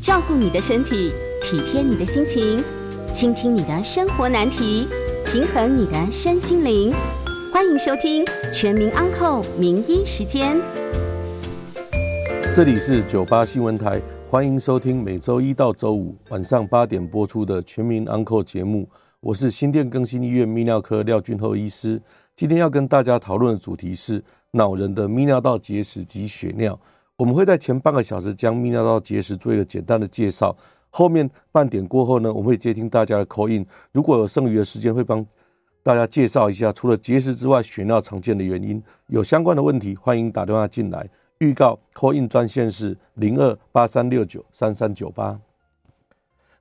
照顾你的身体，体贴你的心情，倾听你的生活难题，平衡你的身心灵。欢迎收听《全民安扣名医时间》。这里是九八新闻台，欢迎收听每周一到周五晚上八点播出的《全民安扣》节目。我是新店更新医院泌尿科廖俊厚医师。今天要跟大家讨论的主题是恼人的泌尿道结石及血尿。我们会在前半个小时将泌尿道结石做一个简单的介绍，后面半点过后呢，我们会接听大家的 call in。如果有剩余的时间，会帮大家介绍一下除了结石之外，血尿常见的原因。有相关的问题，欢迎打电话进来。预告 call in 专线是零二八三六九三三九八。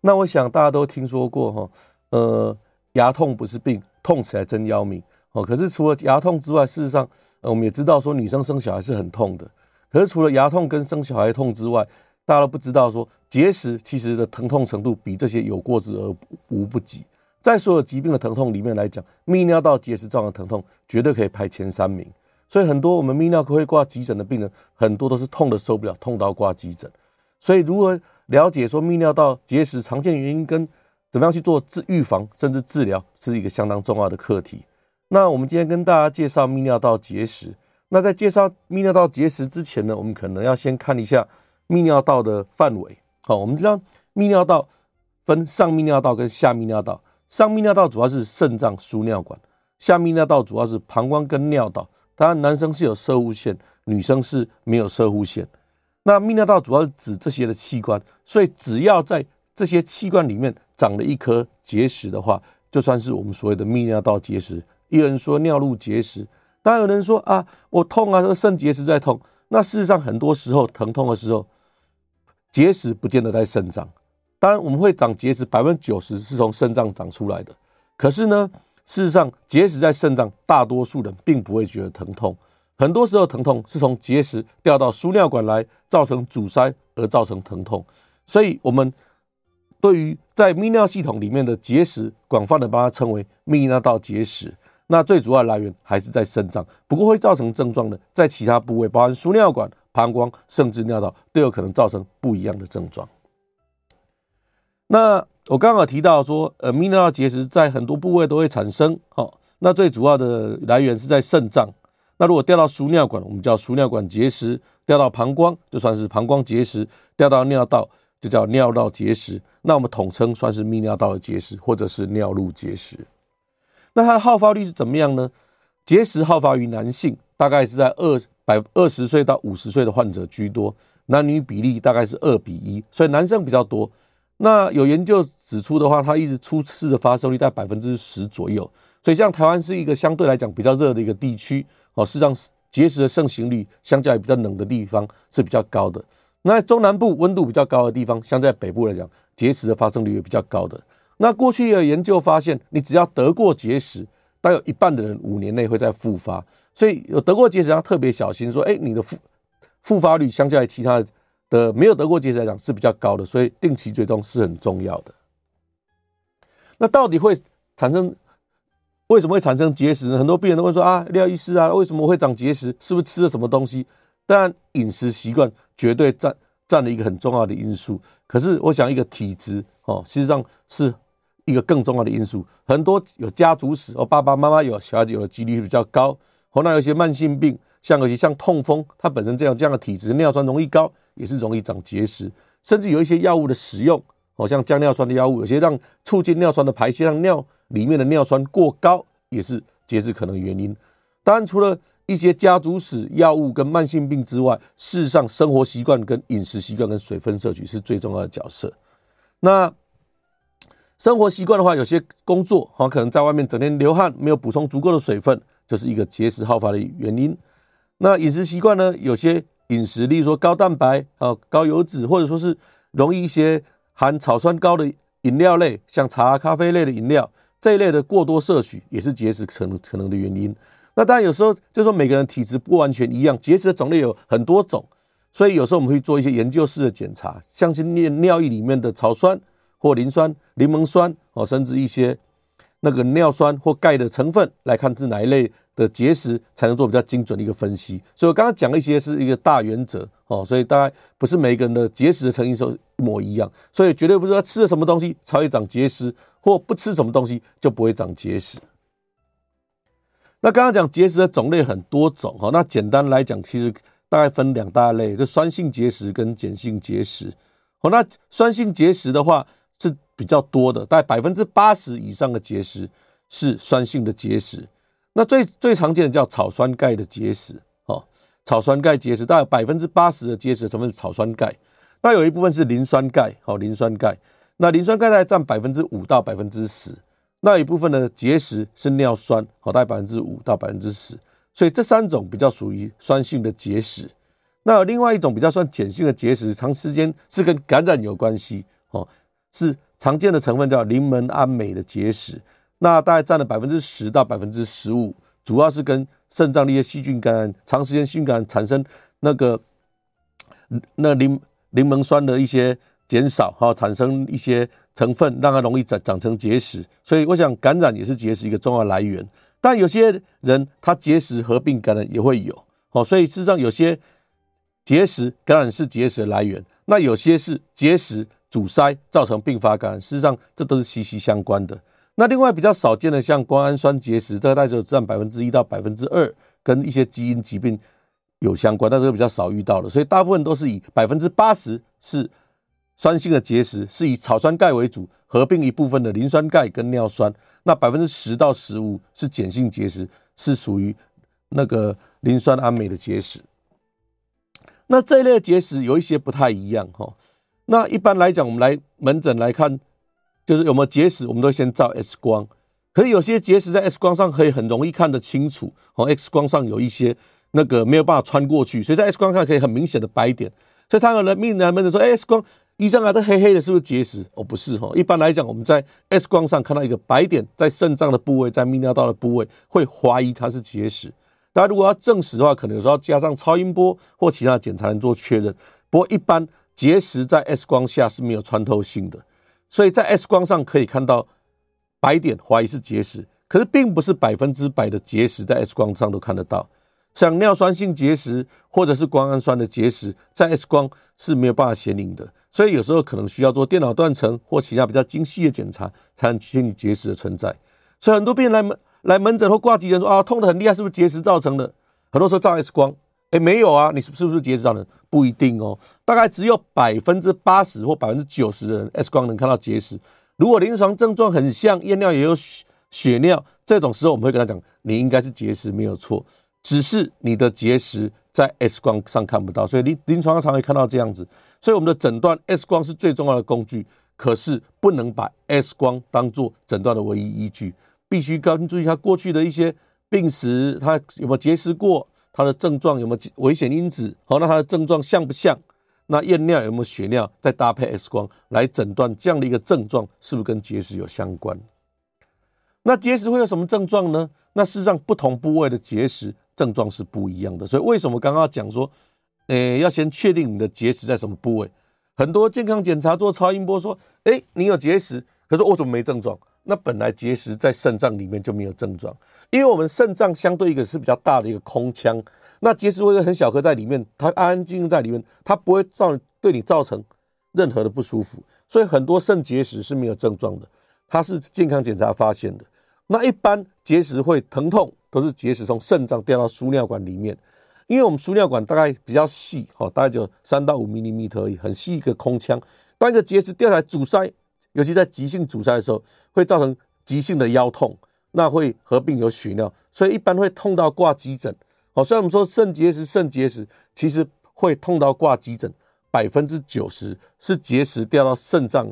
那我想大家都听说过哈，呃，牙痛不是病，痛起来真要命。哦，可是除了牙痛之外，事实上，呃，我们也知道说女生生小孩是很痛的。可是除了牙痛跟生小孩痛之外，大家都不知道说结石其实的疼痛程度比这些有过之而无不及。在所有疾病的疼痛里面来讲，泌尿道结石造成的疼痛绝对可以排前三名。所以很多我们泌尿科会挂急诊的病人，很多都是痛得受不了，痛到挂急诊。所以如何了解说泌尿道结石常见原因跟怎么样去做治预防甚至治疗，是一个相当重要的课题。那我们今天跟大家介绍泌尿道结石。那在介绍泌尿道结石之前呢，我们可能要先看一下泌尿道的范围。好，我们知道泌尿道分上泌尿道跟下泌尿道。上泌尿道主要是肾脏输尿管，下泌尿道主要是膀胱跟尿道。当然，男生是有射护腺，女生是没有射护腺。那泌尿道主要是指这些的器官，所以只要在这些器官里面长了一颗结石的话，就算是我们所谓的泌尿道结石。有人说尿路结石。当有人说啊，我痛啊，这个肾结石在痛。那事实上，很多时候疼痛的时候，结石不见得在肾脏。当然，我们会长结石，百分之九十是从肾脏长出来的。可是呢，事实上，结石在肾脏，大多数人并不会觉得疼痛。很多时候，疼痛是从结石掉到输尿管来，造成阻塞而造成疼痛。所以，我们对于在泌尿系统里面的结石，广泛的把它称为泌尿道结石。那最主要的来源还是在肾脏，不过会造成症状的，在其他部位，包含输尿管、膀胱，甚至尿道，都有可能造成不一样的症状。那我刚刚提到说，呃，泌尿道结石在很多部位都会产生，好，那最主要的来源是在肾脏。那如果掉到输尿管，我们叫输尿管结石；掉到膀胱，就算是膀胱结石；掉到尿道，就叫尿道结石。那我们统称算是泌尿道的结石，或者是尿路结石。那它的好发率是怎么样呢？结石好发于男性，大概是在二百二十岁到五十岁的患者居多，男女比例大概是二比一，所以男生比较多。那有研究指出的话，它一直初次的发生率在百分之十左右。所以像台湾是一个相对来讲比较热的一个地区，哦，事实上结石的盛行率相较于比较冷的地方是比较高的。那中南部温度比较高的地方，相在北部来讲，结石的发生率也比较高的。那过去的研究发现，你只要得过结石，大概有一半的人五年内会再复发。所以有得过结石要特别小心，说，哎，你的复复发率相较于其他的没有得过结石来讲是比较高的，所以定期追踪是很重要的。那到底会产生为什么会产生结石呢？很多病人都会说啊，廖医师啊，为什么会长结石？是不是吃了什么东西？当然，饮食习惯绝对占占了一个很重要的因素。可是我想，一个体质哦，实际上是。一个更重要的因素，很多有家族史，哦，爸爸妈妈有，小孩子有的几率比较高。后来有些慢性病，像有些像痛风，它本身这样这样的体质，尿酸容易高，也是容易长结石。甚至有一些药物的使用，哦，像降尿酸的药物，有些让促进尿酸的排泄，让尿里面的尿酸过高，也是结石可能原因。当然，除了一些家族史、药物跟慢性病之外，事实上生活习惯、跟饮食习惯、跟水分摄取是最重要的角色。那生活习惯的话，有些工作哈，可能在外面整天流汗，没有补充足够的水分，就是一个结石好发的原因。那饮食习惯呢？有些饮食，例如说高蛋白啊、高油脂，或者说是容易一些含草酸高的饮料类，像茶、咖啡类的饮料这一类的过多摄取，也是结石可能可能的原因。那当然有时候就是说每个人体质不完全一样，结石的种类有很多种，所以有时候我们会做一些研究式的检查，像是尿尿液里面的草酸。或磷酸、柠檬酸哦，甚至一些那个尿酸或钙的成分来看是哪一类的结石，才能做比较精准的一个分析。所以我刚刚讲一些是一个大原则哦，所以大概不是每个人的结石的成因都一模一样，所以绝对不是说吃了什么东西才会长结石，或不吃什么东西就不会长结石。那刚刚讲结石的种类很多种哈，那简单来讲，其实大概分两大类，就酸性结石跟碱性结石。好，那酸性结石的话比较多的，大概百分之八十以上的结石是酸性的结石。那最最常见的叫草酸钙的结石，哦，草酸钙结石大概百分之八十的结石成分是草酸钙，那有一部分是磷酸钙，好，磷酸钙，那磷酸钙大概占百分之五到百分之十。那一部分的结石是尿酸，好，大概百分之五到百分之十，所以这三种比较属于酸性的结石。那有另外一种比较算碱性的结石，长时间是跟感染有关系，哦，是常见的成分叫柠檬胺镁的结石，那大概占了百分之十到百分之十五，主要是跟肾脏的一些细菌感染，长时间细菌感染产生那个那柠柠檬酸的一些减少，哈，产生一些。成分让它容易长长成结石，所以我想感染也是结石一个重要来源。但有些人他结石合并感染也会有，好，所以事实上有些结石感染是结石的来源，那有些是结石阻塞造成并发感染，事实上这都是息息相关的。那另外比较少见的像胱氨酸结石，这个大概只占百分之一到百分之二，跟一些基因疾病有相关，但是比较少遇到的，所以大部分都是以百分之八十是。酸性的结石是以草酸钙为主，合并一部分的磷酸钙跟尿酸。那百分之十到十五是碱性结石，是属于那个磷酸胺镁的结石。那这一类结石有一些不太一样哈。那一般来讲，我们来门诊来看，就是有没有结石，我们都先照 X 光。可是有些结石在 X 光上可以很容易看得清楚，哦，X 光上有一些那个没有办法穿过去，所以在 X 光上可以很明显的白点。所以他有人病人门诊说，哎，X 光。医生啊，这黑黑的，是不是结石？哦，不是哈。一般来讲，我们在 X 光上看到一个白点，在肾脏的部位，在泌尿道的部位，会怀疑它是结石。大家如果要证实的话，可能有时候要加上超音波或其他检查人做确认。不过，一般结石在 X 光下是没有穿透性的，所以在 X 光上可以看到白点，怀疑是结石。可是，并不是百分之百的结石在 X 光上都看得到。像尿酸性结石或者是胱氨酸的结石，在 X 光是没有办法显影的，所以有时候可能需要做电脑断层或其他比较精细的检查，才能确定结石的存在。所以很多病人来门来门诊或挂急诊说啊，痛得很厉害，是不是结石造成的？很多时候照 X 光，哎，没有啊，你是是不是结石造成的？不一定哦，大概只有百分之八十或百分之九十的人 X 光能看到结石。如果临床症状很像，验尿也有血尿，这种时候我们会跟他讲，你应该是结石，没有错。只是你的结石在 X 光上看不到，所以临临床上常会看到这样子。所以我们的诊断 X 光是最重要的工具，可是不能把 X 光当做诊断的唯一依据，必须根据他过去的一些病史，他有没有结石过，他的症状有没有危险因子，好，那他的症状像不像？那验尿有没有血尿？再搭配 X 光来诊断这样的一个症状是不是跟结石有相关？那结石会有什么症状呢？那事实上不同部位的结石。症状是不一样的，所以为什么刚刚讲说，诶，要先确定你的结石在什么部位？很多健康检查做超音波说，诶，你有结石，可是我怎么没症状？那本来结石在肾脏里面就没有症状，因为我们肾脏相对一个是比较大的一个空腔，那结石会很小颗在里面，它安安静静在里面，它不会造对你造成任何的不舒服，所以很多肾结石是没有症状的，它是健康检查发现的。那一般结石会疼痛。都是结石从肾脏掉到输尿管里面，因为我们输尿管大概比较细，哈，大概就三到五毫米而已，很细一个空腔。当一个结石掉下来阻塞，尤其在急性阻塞的时候，会造成急性的腰痛，那会合并有血尿，所以一般会痛到挂急诊。好，虽然我们说肾结石，肾结石其实会痛到挂急诊，百分之九十是结石掉到肾脏，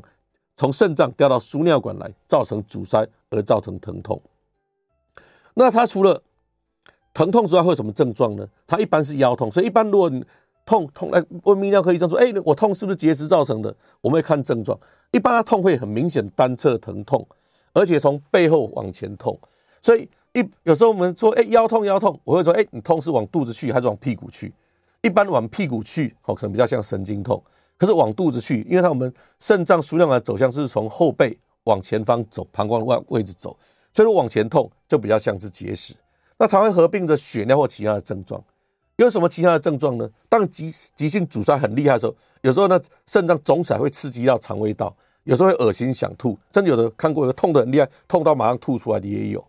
从肾脏掉到输尿管来，造成阻塞而造成疼痛。那它除了疼痛之外，会有什么症状呢？它一般是腰痛，所以一般如果痛痛来问泌尿科医生说：“哎，我痛是不是结石造成的？”我们会看症状，一般他痛会很明显单侧疼痛，而且从背后往前痛。所以一有时候我们说：“哎，腰痛腰痛”，我会说：“哎，你痛是往肚子去还是往屁股去？”一般往屁股去，哦，可能比较像神经痛。可是往肚子去，因为它我们肾脏输尿管的走向是从后背往前方走，膀胱的位位置走。所以往前痛就比较像是结石，那常会合并着血尿或其他的症状。有什么其他的症状呢？当急急性阻塞很厉害的时候，有时候呢肾脏肿起来会刺激到肠胃道，有时候会恶心想吐，甚至有的看过有痛得很厉害，痛到马上吐出来的也有。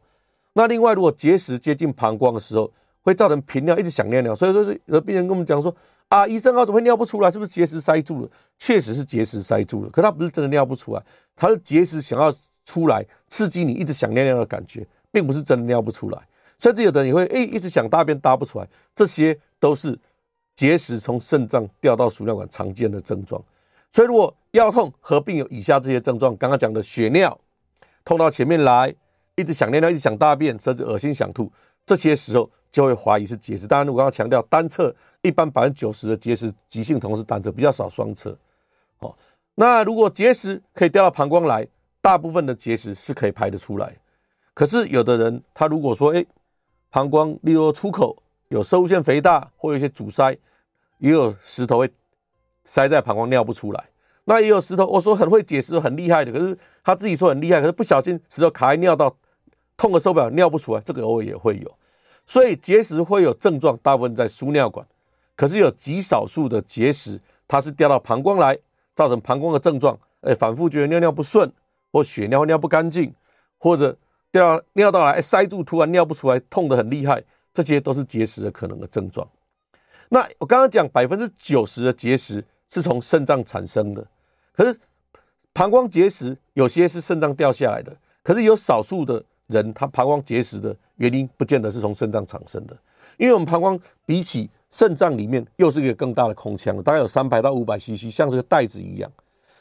那另外，如果结石接近膀胱的时候，会造成频尿，一直想尿尿。所以说是，有的病人跟我们讲说啊，医生啊，怎么会尿不出来？是不是结石塞住了？确实是结石塞住了，可他不是真的尿不出来，他是结石想要出来，刺激你一直想尿尿的感觉，并不是真的尿不出来。甚至有的人也会哎，一直想大便大不出来，这些都是结石从肾脏掉到输尿管常见的症状。所以如果腰痛合并有以下这些症状，刚刚讲的血尿，痛到前面来，一直想尿尿，一直想大便，甚至恶心想吐，这些时候就会怀疑是结石。当然，我刚刚强调单侧，一般百分之九十的结石急性同是单侧，比较少双侧。哦，那如果结石可以掉到膀胱来，大部分的结石是可以排得出来。可是有的人他如果说哎。膀胱，例如出口有摄护腺肥大，或有一些阻塞，也有石头会塞在膀胱尿不出来。那也有石头，我说很会解石很厉害的，可是他自己说很厉害，可是不小心石头卡在尿道，痛的受不了，尿不出来，这个偶尔也会有。所以结石会有症状，大部分在输尿管，可是有极少数的结石，它是掉到膀胱来，造成膀胱的症状，哎，反复觉得尿尿不顺，或血尿尿不干净，或者。掉尿道来塞住，突然尿不出来，痛得很厉害，这些都是结石的可能的症状。那我刚刚讲百分之九十的结石是从肾脏产生的，可是膀胱结石有些是肾脏掉下来的，可是有少数的人他膀胱结石的原因不见得是从肾脏产生的，因为我们膀胱比起肾脏里面又是一个更大的空腔，大概有三百到五百 CC，像是个袋子一样。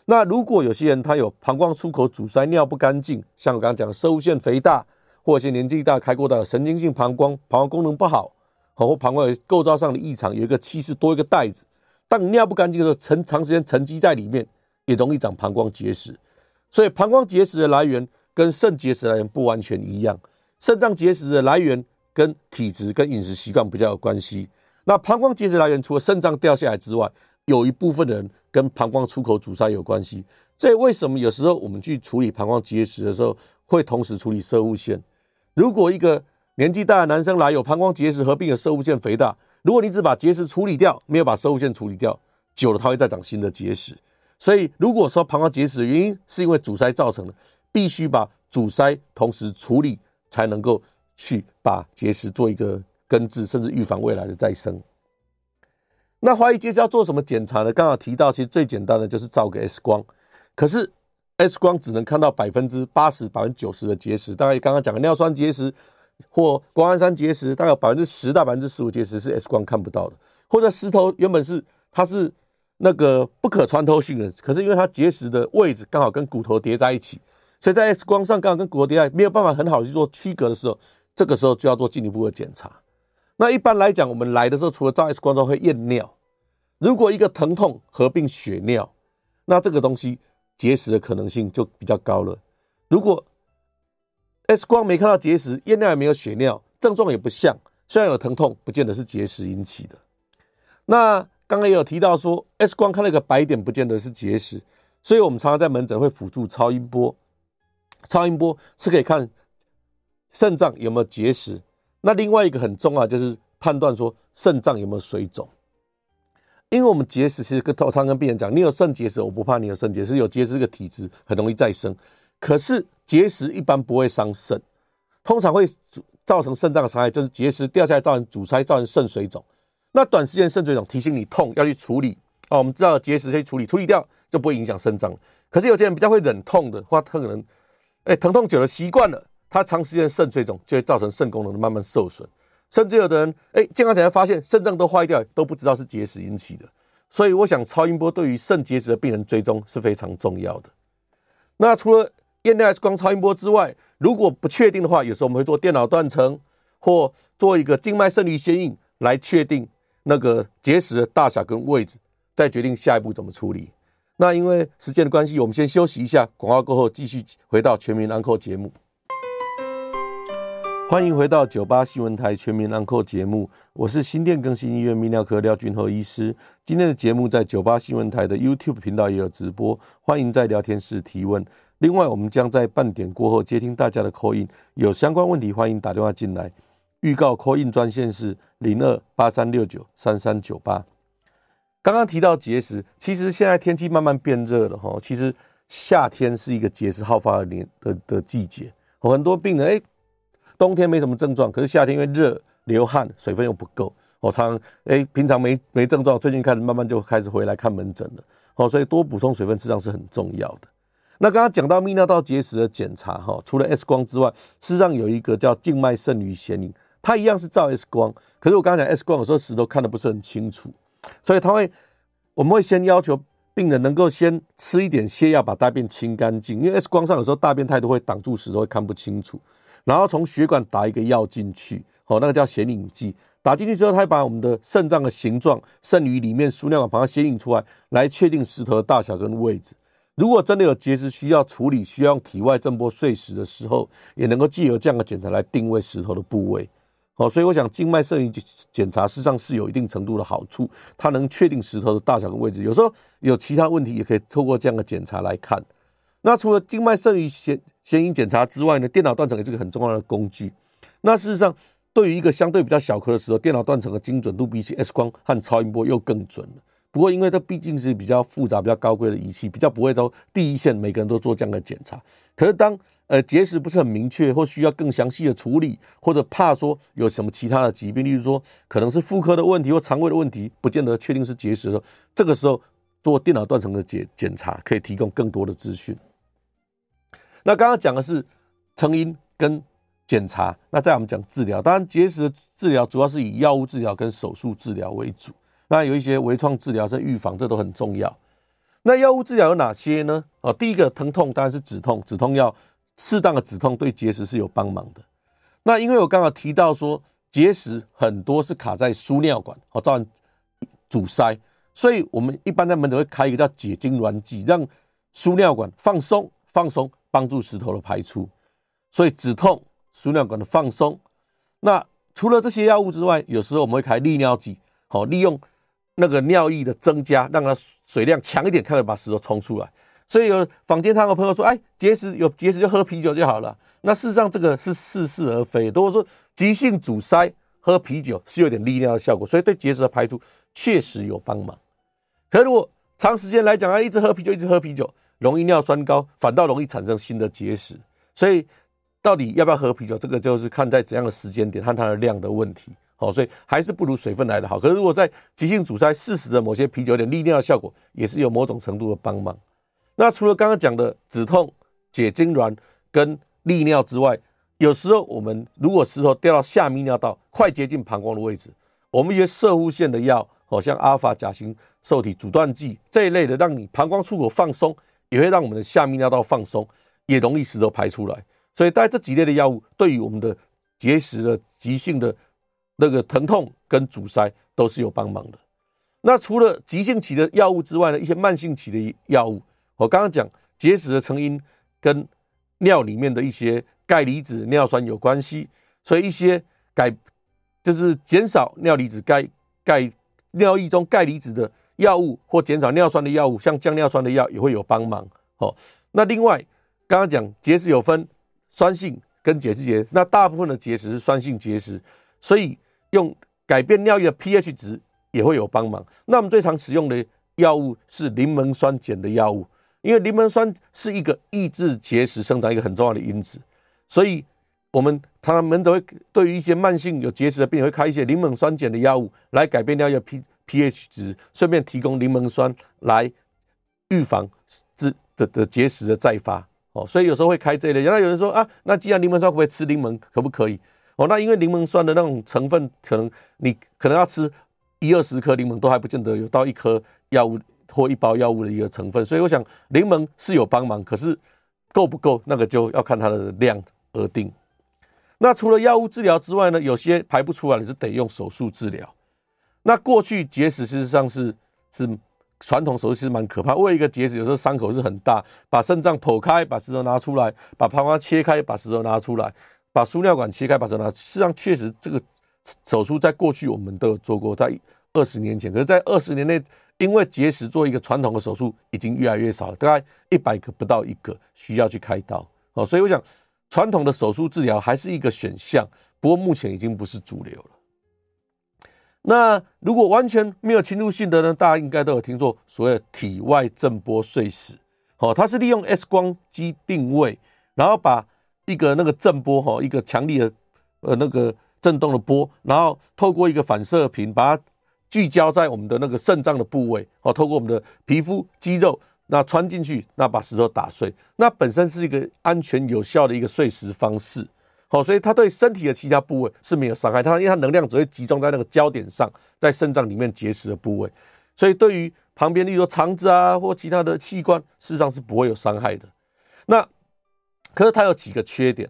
那如果有些人他有膀胱出口阻塞、尿不干净，像我刚刚讲的摄护腺肥大，或者是年纪大开过的神经性膀胱，膀胱功能不好，或膀胱有构造上的异常，有一个气室多一个袋子，当尿不干净的时候，沉长时间沉积在里面，也容易长膀胱结石。所以膀胱结石的来源跟肾结石来源不完全一样，肾脏结石的来源跟体质跟饮食习惯比较有关系。那膀胱结石来源除了肾脏掉下来之外，有一部分的人。跟膀胱出口阻塞有关系，这为什么有时候我们去处理膀胱结石的时候，会同时处理射物腺？如果一个年纪大的男生来有膀胱结石合并有摄护腺肥大，如果你只把结石处理掉，没有把射物腺处理掉，久了它会再长新的结石。所以如果说膀胱结石的原因是因为阻塞造成的，必须把阻塞同时处理，才能够去把结石做一个根治，甚至预防未来的再生。那怀疑结石要做什么检查呢？刚好提到，其实最简单的就是照个 X 光，可是 X 光只能看到百分之八十、百分之九十的结石。大概刚刚讲的尿酸结石或胱氨酸结石，大概百分之十到百分之十五结石是 X 光看不到的。或者石头原本是它是那个不可穿透性的，可是因为它结石的位置刚好跟骨头叠在一起，所以在 X 光上刚好跟骨头叠在一起，没有办法很好去做区隔的时候，这个时候就要做进一步的检查。那一般来讲，我们来的时候除了照 X 光之后会验尿。如果一个疼痛合并血尿，那这个东西结石的可能性就比较高了。如果 X 光没看到结石，验尿也没有血尿，症状也不像，虽然有疼痛，不见得是结石引起的。那刚刚也有提到说，X 光看了一个白点，不见得是结石，所以我们常常在门诊会辅助超音波。超音波是可以看肾脏有没有结石。那另外一个很重要就是判断说肾脏有没有水肿。因为我们结石其实跟通常跟病人讲，你有肾结石，我不怕你有肾结石，有结石这个体质很容易再生。可是结石一般不会伤肾，通常会造成肾脏的伤害，就是结石掉下来造成阻塞，造成肾水肿。那短时间肾水肿提醒你痛要去处理哦，我们知道结石先处理，处理掉就不会影响肾脏。可是有些人比较会忍痛的话，他可能哎疼痛久了习惯了，他长时间肾水肿就会造成肾功能的慢慢受损。甚至有的人，哎，健康检查发现肾脏都坏掉，都不知道是结石引起的。所以，我想超音波对于肾结石的病人追踪是非常重要的。那除了验尿 X 光、超音波之外，如果不确定的话，有时候我们会做电脑断层，或做一个静脉肾盂显影来确定那个结石的大小跟位置，再决定下一步怎么处理。那因为时间的关系，我们先休息一下，广告过后继续回到全民安扣节目。欢迎回到九八新闻台全民安扣节目，我是新店更新医院泌尿科廖俊和医师。今天的节目在九八新闻台的 YouTube 频道也有直播，欢迎在聊天室提问。另外，我们将在半点过后接听大家的扣印有相关问题欢迎打电话进来。预告扣印专线是零二八三六九三三九八。刚刚提到节食，其实现在天气慢慢变热了哈，其实夏天是一个节食好发的年的的季节，很多病人哎，冬天没什么症状，可是夏天因为热流汗，水分又不够，我常常哎平常没没症状，最近开始慢慢就开始回来看门诊了，哦，所以多补充水分实际上是很重要的。那刚刚讲到泌尿道结石的检查哈，除了 X 光之外，事实上有一个叫静脉肾盂显影，它一样是照 X 光，可是我刚刚讲 X 光有时候石头看的不是很清楚，所以它会我们会先要求病人能够先吃一点泻药把大便清干净，因为 X 光上有时候大便太多会挡住石头会看不清楚，然后从血管打一个药进去，哦，那个叫显影剂，打进去之后，它会把我们的肾脏的形状、肾盂里面输尿管把它显影出来，来确定石头的大小跟位置。如果真的有结石需要处理，需要用体外震波碎石的时候，也能够借由这样的检查来定位石头的部位。好，所以我想静脉肾盂检查实际上是有一定程度的好处，它能确定石头的大小跟位置。有时候有其他问题，也可以透过这样的检查来看。那除了静脉肾盂显显影检查之外呢，电脑断层也是个很重要的工具。那事实上，对于一个相对比较小颗的石头，电脑断层的精准度比起 X 光和超音波又更准了。不过，因为它毕竟是比较复杂、比较高贵的仪器，比较不会都第一线每个人都做这样的检查。可是当呃结石不是很明确，或需要更详细的处理，或者怕说有什么其他的疾病，例如说可能是妇科的问题或肠胃的问题，不见得确定是结石的时候，这个时候做电脑断层的检检查可以提供更多的资讯。那刚刚讲的是成因跟检查，那再我们讲治疗，当然结石的治疗主要是以药物治疗跟手术治疗为主。那有一些微创治疗、是预防，这都很重要。那药物治疗有哪些呢？哦，第一个疼痛当然是止痛，止痛药适当的止痛对结石是有帮忙的。那因为我刚刚提到说结石很多是卡在输尿管，哦，造成阻塞，所以我们一般在门诊会开一个叫解痙攣剂，让输尿管放松放松，帮助石头的排出。所以止痛、输尿管的放松。那除了这些药物之外，有时候我们会开利尿剂，好利用。那个尿液的增加，让它水量强一点，开始把石头冲出来。所以有坊间他有朋友说：“哎，结石有结石就喝啤酒就好了。”那事实上这个是似是而非。如果说急性阻塞喝啤酒是有点利尿的效果，所以对结石的排出确实有帮忙。可如果长时间来讲啊，一直喝啤酒，一直喝啤酒，容易尿酸高，反倒容易产生新的结石。所以到底要不要喝啤酒，这个就是看在怎样的时间点和它的量的问题。好，所以还是不如水分来的好。可是如果在急性阻塞，适时的某些啤酒有点利尿效果，也是有某种程度的帮忙。那除了刚刚讲的止痛、解痉挛跟利尿之外，有时候我们如果石头掉到下泌尿道，快接近膀胱的位置，我们一些射护腺的药，好像阿尔法甲型受体阻断剂这一类的，让你膀胱出口放松，也会让我们的下泌尿道放松，也容易石头排出来。所以带这几类的药物，对于我们的结石的急性的。那个疼痛跟阻塞都是有帮忙的。那除了急性期的药物之外呢，一些慢性期的药物，我刚刚讲结石的成因跟尿里面的一些钙离子尿酸有关系，所以一些改就是减少尿离子钙钙尿液中钙离子的药物或减少尿酸的药物，像降尿酸的药也会有帮忙。哦，那另外刚刚讲结石有分酸性跟碱性结，那大部分的结石是酸性结石，所以。用改变尿液的 pH 值也会有帮忙。那我们最常使用的药物是柠檬酸碱的药物，因为柠檬酸是一个抑制结石生长一个很重要的因子，所以我们常常门诊会对于一些慢性有结石的病人会开一些柠檬酸碱的药物来改变尿液 pH pH 值，顺便提供柠檬酸来预防治的的结石的再发。哦，所以有时候会开这一类。原来有人说啊，那既然柠檬酸会不会吃柠檬，可不可以？哦，那因为柠檬酸的那种成分，可能你可能要吃一二十颗柠檬，都还不见得有到一颗药物或一包药物的一个成分，所以我想柠檬是有帮忙，可是够不够，那个就要看它的量而定。那除了药物治疗之外呢，有些排不出来，你是得用手术治疗。那过去结石事实上是是传统手术是蛮可怕，为一个结石有时候伤口是很大，把肾脏剖开，把石头拿出来，把膀胱切开，把石头拿出来。把输尿管切开，把石头拿，实际上确实这个手术在过去我们都有做过，在二十年前，可是，在二十年内，因为结石做一个传统的手术已经越来越少，大概一百个不到一个需要去开刀。哦，所以我想传统的手术治疗还是一个选项，不过目前已经不是主流了。那如果完全没有侵入性的呢？大家应该都有听说所谓的体外震波碎石，好，它是利用 X 光机定位，然后把一个那个震波哈，一个强力的呃那个震动的波，然后透过一个反射屏把它聚焦在我们的那个肾脏的部位，哦，透过我们的皮肤肌肉，那穿进去，那把石头打碎，那本身是一个安全有效的一个碎石方式。好，所以它对身体的其他部位是没有伤害，它因为它能量只会集中在那个焦点上，在肾脏里面结石的部位，所以对于旁边例如说肠子啊或其他的器官，事实上是不会有伤害的。那可是它有几个缺点，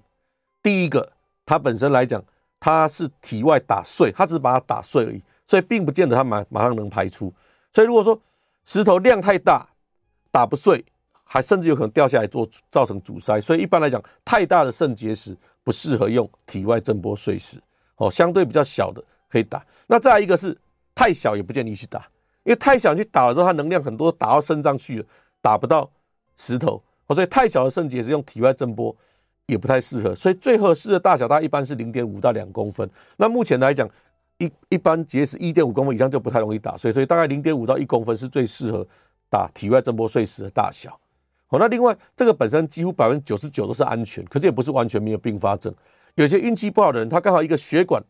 第一个，它本身来讲它是体外打碎，它只是把它打碎而已，所以并不见得它马马上能排出。所以如果说石头量太大，打不碎，还甚至有可能掉下来做造成阻塞。所以一般来讲，太大的肾结石。不适合用体外震波碎石，哦，相对比较小的可以打。那再一个是太小也不建议去打，因为太小去打了之后，它能量很多打到肾脏去了，打不到石头，哦所以太小的肾结石用体外震波也不太适合。所以最合适的大小，它一般是零点五到两公分。那目前来讲，一一般结石一点五公分以上就不太容易打碎，所以大概零点五到一公分是最适合打体外震波碎石的大小。好，那另外这个本身几乎百分之九十九都是安全，可是也不是完全没有并发症。有些运气不好的人，他刚好一个血管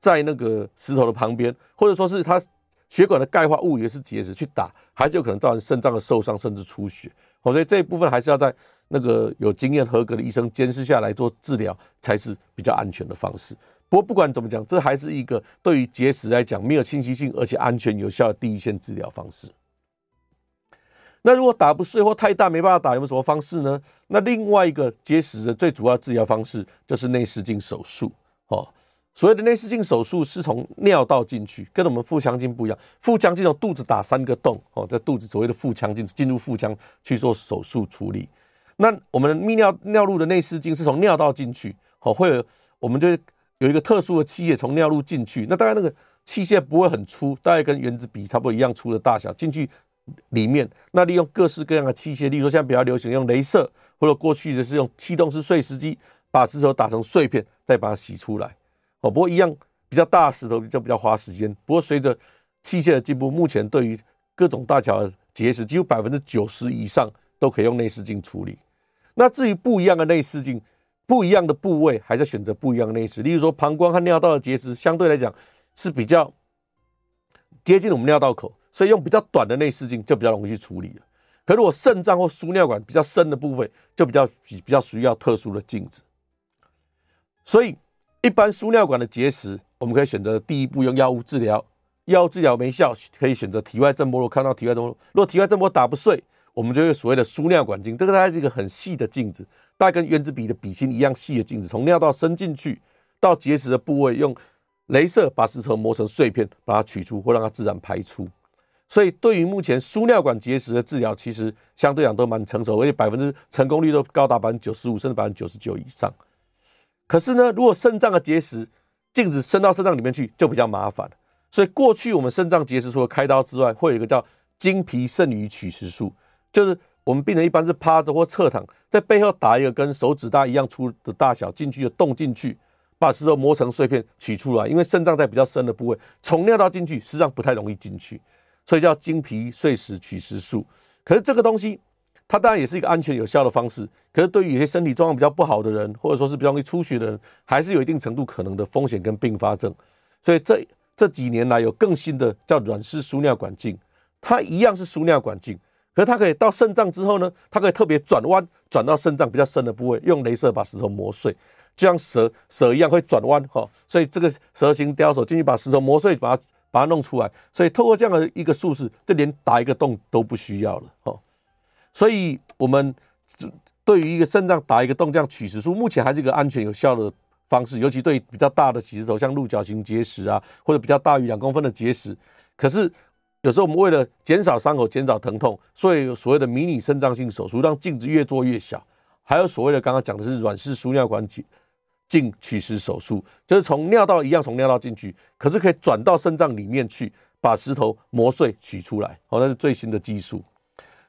在那个石头的旁边，或者说是他血管的钙化物也是结石，去打还是有可能造成肾脏的受伤甚至出血。好，所以这一部分还是要在那个有经验合格的医生监视下来做治疗，才是比较安全的方式。不过不管怎么讲，这还是一个对于结石来讲没有侵袭性而且安全有效的第一线治疗方式。那如果打不碎或太大没办法打，有没有什么方式呢？那另外一个结石的最主要治疗方式就是内视镜手术。哦，所谓的内视镜手术是从尿道进去，跟我们腹腔镜不一样。腹腔镜从肚子打三个洞，哦，在肚子所谓的腹腔镜进入腹腔去做手术处理。那我们泌尿尿路的内视镜是从尿道进去，哦，会有我们就有一个特殊的器械从尿路进去。那大概那个器械不会很粗，大概跟原子笔差不多一样粗的大小进去。里面那利用各式各样的器械，例如说现在比较流行用镭射，或者过去的是用气动式碎石机，把石头打成碎片，再把它洗出来。哦，不过一样比较大石头就比较花时间。不过随着器械的进步，目前对于各种大小的结石，几乎百分之九十以上都可以用内视镜处理。那至于不一样的内视镜，不一样的部位，还是选择不一样的内视。例如说膀胱和尿道的结石，相对来讲是比较接近我们尿道口。所以用比较短的内视镜就比较容易去处理了。可如果肾脏或输尿管比较深的部分，就比较比比较需要特殊的镜子。所以一般输尿管的结石，我们可以选择第一步用药物治疗，药物治疗没效，可以选择体外震波。如果看到体外震波，如果体外震波打不碎，我们就用所谓的输尿管镜。这个大概是一个很细的镜子，大概跟原子笔的笔芯一样细的镜子，从尿道伸进去到结石的部位，用镭射把石头磨成碎片，把它取出或让它自然排出。所以，对于目前输尿管结石的治疗，其实相对讲都蛮成熟，而且百分之成功率都高达百分之九十五，甚至百分之九十九以上。可是呢，如果肾脏的结石镜子伸到肾脏里面去，就比较麻烦。所以，过去我们肾脏结石除了开刀之外，会有一个叫经皮肾盂取石术，就是我们病人一般是趴着或侧躺，在背后打一个跟手指大一样粗的大小进去的洞进去，把石头磨成碎片取出来。因为肾脏在比较深的部位，从尿道进去实际上不太容易进去。所以叫经皮碎石取石术，可是这个东西，它当然也是一个安全有效的方式。可是对于有些身体状况比较不好的人，或者说是比较容易出血的人，还是有一定程度可能的风险跟并发症。所以这这几年来有更新的叫软式输尿管镜，它一样是输尿管镜，可是它可以到肾脏之后呢，它可以特别转弯，转到肾脏比较深的部位，用镭射把石头磨碎，就像蛇蛇一样会转弯哈。所以这个蛇形刁手进去把石头磨碎，把它。把它弄出来，所以透过这样的一个术式，这连打一个洞都不需要了哦。所以，我们对于一个肾脏打一个洞这样取石术，目前还是一个安全有效的方式，尤其对比较大的起石头，像鹿角形结石啊，或者比较大于两公分的结石。可是有时候我们为了减少伤口、减少疼痛，所以所谓的迷你肾脏性手术，让镜子越做越小。还有所谓的刚刚讲的是软式输尿管镜。镜取石手术就是从尿道一样从尿道进去，可是可以转到肾脏里面去，把石头磨碎取出来。哦，那是最新的技术。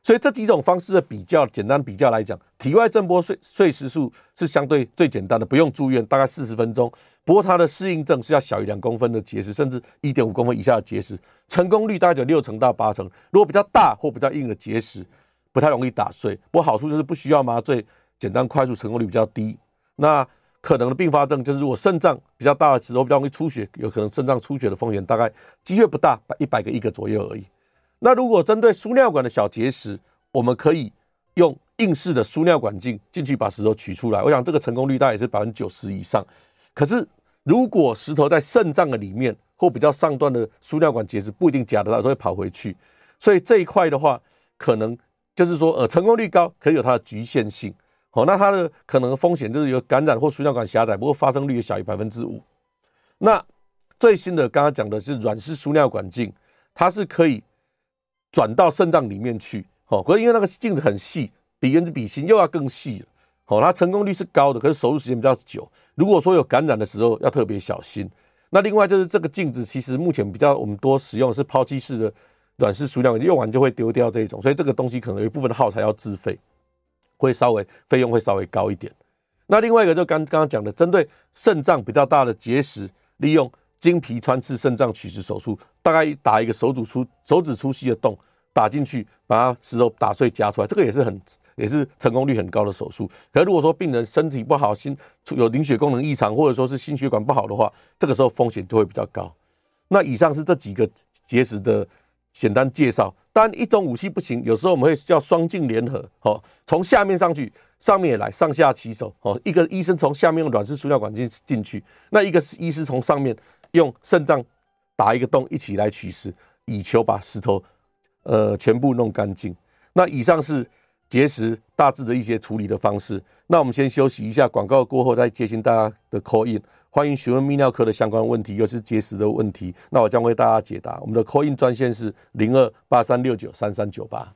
所以这几种方式的比较，简单比较来讲，体外震波碎碎石术是相对最简单的，不用住院，大概四十分钟。不过它的适应症是要小于两公分的结石，甚至一点五公分以下的结石，成功率大概有六成到八成。如果比较大或比较硬的结石，不太容易打碎。不过好处就是不需要麻醉，简单快速，成功率比较低。那可能的并发症就是，如果肾脏比较大的时候，比较容易出血，有可能肾脏出血的风险大概机会不大，一百个一个左右而已。那如果针对输尿管的小结石，我们可以用硬式的输尿管镜进去把石头取出来。我想这个成功率大概也是百分之九十以上。可是如果石头在肾脏的里面或比较上段的输尿管结石，不一定夹得到，有时候会跑回去。所以这一块的话，可能就是说，呃，成功率高，可以有它的局限性。好，那它的可能风险就是有感染或输尿管狭窄，不过发生率也小于百分之五。那最新的刚刚讲的是软式输尿管镜，它是可以。转到肾脏里面去，哦，可是因为那个镜子很细，比原子笔芯又要更细了，哦，它成功率是高的，可是手术时间比较久。如果说有感染的时候，要特别小心。那另外就是这个镜子，其实目前比较我们多使用是抛弃式的软式输尿管，用完就会丢掉这一种，所以这个东西可能有一部分的耗材要自费，会稍微费用会稍微高一点。那另外一个就刚刚刚讲的，针对肾脏比较大的结石，利用。经皮穿刺肾脏取石手术，大概打一个手指粗手指粗细的洞，打进去，把它石头打碎夹出来，这个也是很 也是成功率很高的手术。可如果说病人身体不好，心有凝血功能异常，或者说是心血管不好的话，这个时候风险就会比较高。那以上是这几个结石的简单介绍。当然一种武器不行，有时候我们会叫双镜联合，哦，从下面上去，上面也来，上下其手，哦，一个医生从下面用软式输尿管进进去，那一个是医师从上面。用肾脏打一个洞，一起来取石，以求把石头呃全部弄干净。那以上是结石大致的一些处理的方式。那我们先休息一下，广告过后再接听大家的 call in，欢迎询问泌尿科的相关问题，又是结石的问题，那我将为大家解答。我们的 call in 专线是零二八三六九三三九八。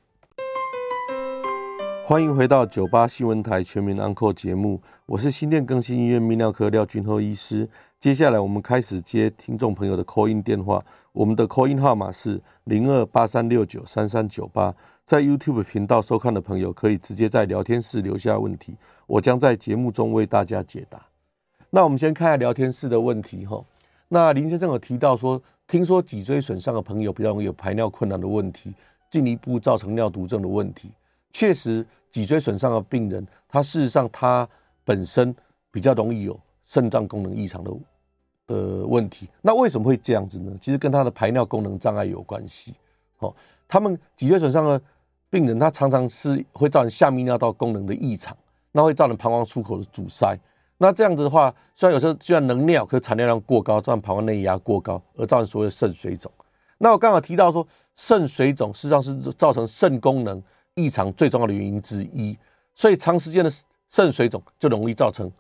欢迎回到九八新闻台全民安扣节目，我是新店更新医院泌尿科廖俊厚医师。接下来我们开始接听众朋友的 call in 电话，我们的 call in 号码是零二八三六九三三九八。在 YouTube 频道收看的朋友可以直接在聊天室留下问题，我将在节目中为大家解答。那我们先看下聊天室的问题哈。那林先生有提到说，听说脊椎损伤的朋友比较容易有排尿困难的问题，进一步造成尿毒症的问题。确实，脊椎损伤的病人，他事实上他本身比较容易有肾脏功能异常的的问题。那为什么会这样子呢？其实跟他的排尿功能障碍有关系。哦，他们脊椎损伤的病人，他常常是会造成下泌尿道功能的异常，那会造成膀胱出口的阻塞。那这样子的话，虽然有时候虽然能尿，可是产尿量过高，造成膀胱内压过高，而造成所谓的肾水肿。那我刚好提到说，肾水肿实际上是造成肾功能。异常最重要的原因之一，所以长时间的肾水肿就容易造成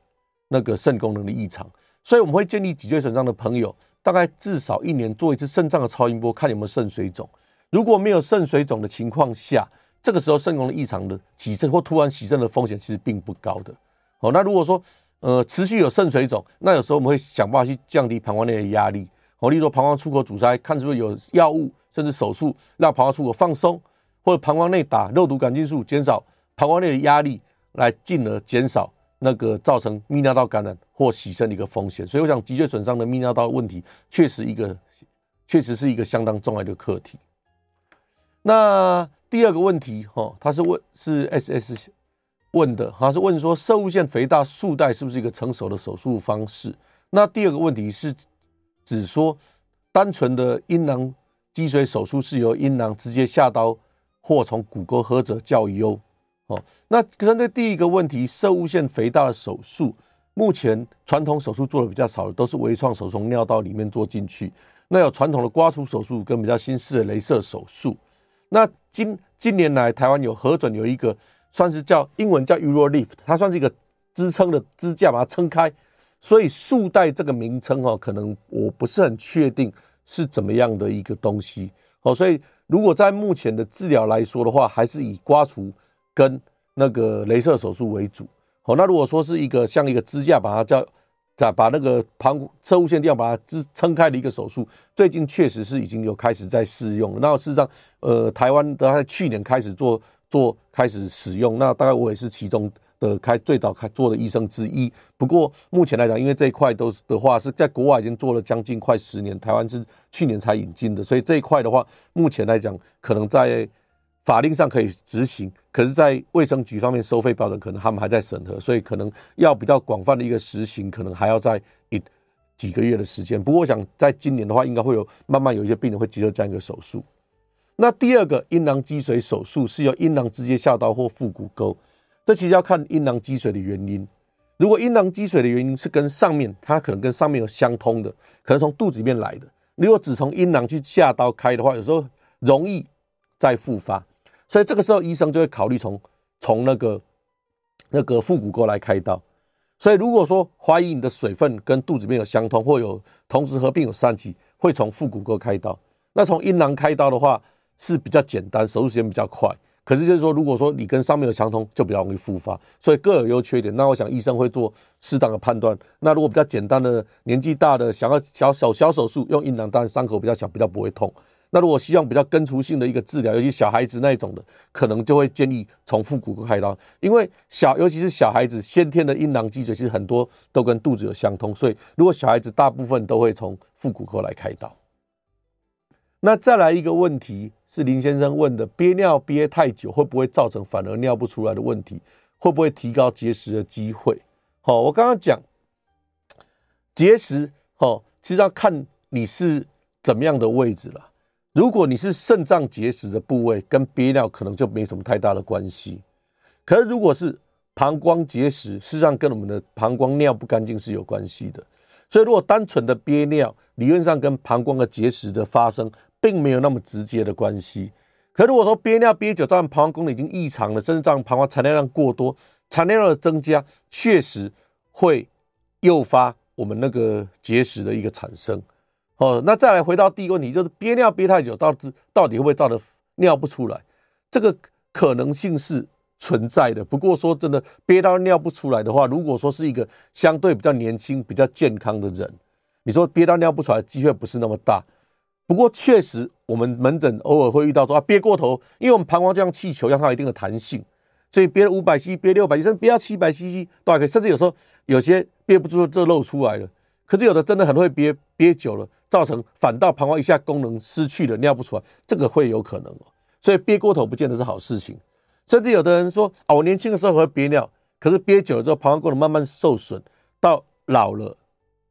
那个肾功能的异常。所以我们会建议脊椎损伤的朋友，大概至少一年做一次肾脏的超音波，看有没有肾水肿。如果没有肾水肿的情况下，这个时候肾功能异常的起肾或突然起肾的风险其实并不高的。好，那如果说呃持续有肾水肿，那有时候我们会想办法去降低膀胱内的压力。哦，例如说膀胱出口阻塞，看是不是有药物，甚至手术让膀胱出口放松。或者膀胱内打肉毒杆菌素，减少膀胱内的压力，来进而减少那个造成泌尿道感染或洗肾的一个风险。所以我想，脊髓损伤的泌尿道问题，确实一个确实是一个相当重要的课题。那第二个问题，哈，他是问是 S S 问的，他是问说，摄护腺肥大束带是不是一个成熟的手术方式？那第二个问题是指说，单纯的阴囊积水手术是由阴囊直接下刀。或从骨沟合者较优，哦，那针对第一个问题，摄护腺肥大的手术，目前传统手术做的比较少的，都是微创手术从尿道里面做进去。那有传统的刮除手术跟比较新式的镭射手术。那今近年来，台湾有核准有一个算是叫英文叫 UroLift，它算是一个支撑的支架，把它撑开。所以束带这个名称哦，可能我不是很确定是怎么样的一个东西。哦，所以。如果在目前的治疗来说的话，还是以刮除跟那个镭射手术为主。好，那如果说是一个像一个支架，把它叫把把那个膀摄护腺地方把它支撑开的一个手术，最近确实是已经有开始在试用。那事实上，呃，台湾的在去年开始做做开始使用。那大概我也是其中的开最早开做的医生之一。不过目前来讲，因为这一块都是的话是在国外已经做了将近快十年，台湾是去年才引进的，所以这一块的话，目前来讲可能在法令上可以执行，可是，在卫生局方面收费标准可能他们还在审核，所以可能要比较广泛的一个实行，可能还要在一几个月的时间。不过，我想在今年的话，应该会有慢慢有一些病人会接受这样一个手术。那第二个阴囊积水手术是由阴囊直接下刀或腹股沟，这其实要看阴囊积水的原因。如果阴囊积水的原因是跟上面，它可能跟上面有相通的，可能从肚子里面来的。如果只从阴囊去下刀开的话，有时候容易再复发。所以这个时候，医生就会考虑从从那个那个腹股沟来开刀。所以如果说怀疑你的水分跟肚子里面有相通，或有同时合并有疝气，会从腹股沟开刀。那从阴囊开刀的话是比较简单，手术时间比较快。可是就是说，如果说你跟上面有相通，就比较容易复发。所以各有优缺点。那我想医生会做适当的判断。那如果比较简单的、年纪大的，想要小小小手术用阴囊，当然伤口比较小，比较不会痛。那如果希望比较根除性的一个治疗，尤其小孩子那一种的，可能就会建议从腹股沟开刀，因为小尤其是小孩子先天的阴囊积水，其实很多都跟肚子有相通，所以如果小孩子大部分都会从腹股沟来开刀。那再来一个问题是林先生问的，憋尿憋太久会不会造成反而尿不出来的问题？会不会提高结石的机会？好，我刚刚讲结石，好，其实要看你是怎么样的位置了。如果你是肾脏结石的部位，跟憋尿可能就没什么太大的关系。可是如果是膀胱结石，事实上跟我们的膀胱尿不干净是有关系的。所以如果单纯的憋尿，理论上跟膀胱的结石的发生并没有那么直接的关系。可如果说憋尿憋久，造成膀胱功能已经异常了，甚至造成膀胱产尿量过多，产尿量的增加确实会诱发我们那个结石的一个产生。哦，那再来回到第一个问题，就是憋尿憋太久，到底到底会不会造成尿不出来？这个可能性是存在的。不过说真的，憋到尿不出来的话，如果说是一个相对比较年轻、比较健康的人，你说憋到尿不出来，机会不是那么大。不过确实，我们门诊偶尔会遇到说啊，憋过头，因为我们膀胱就像气球一样，它有一定的弹性，所以憋了五百 cc、憋六百 cc，甚至憋到七百 cc 都还可以，甚至有时候有些憋不住就漏出来了。可是有的真的很会憋，憋久了。造成反倒膀胱一下功能失去了，尿不出来，这个会有可能哦。所以憋过头不见得是好事情。甚至有的人说啊，我年轻的时候会憋尿，可是憋久了之后，膀胱功能慢慢受损，到老了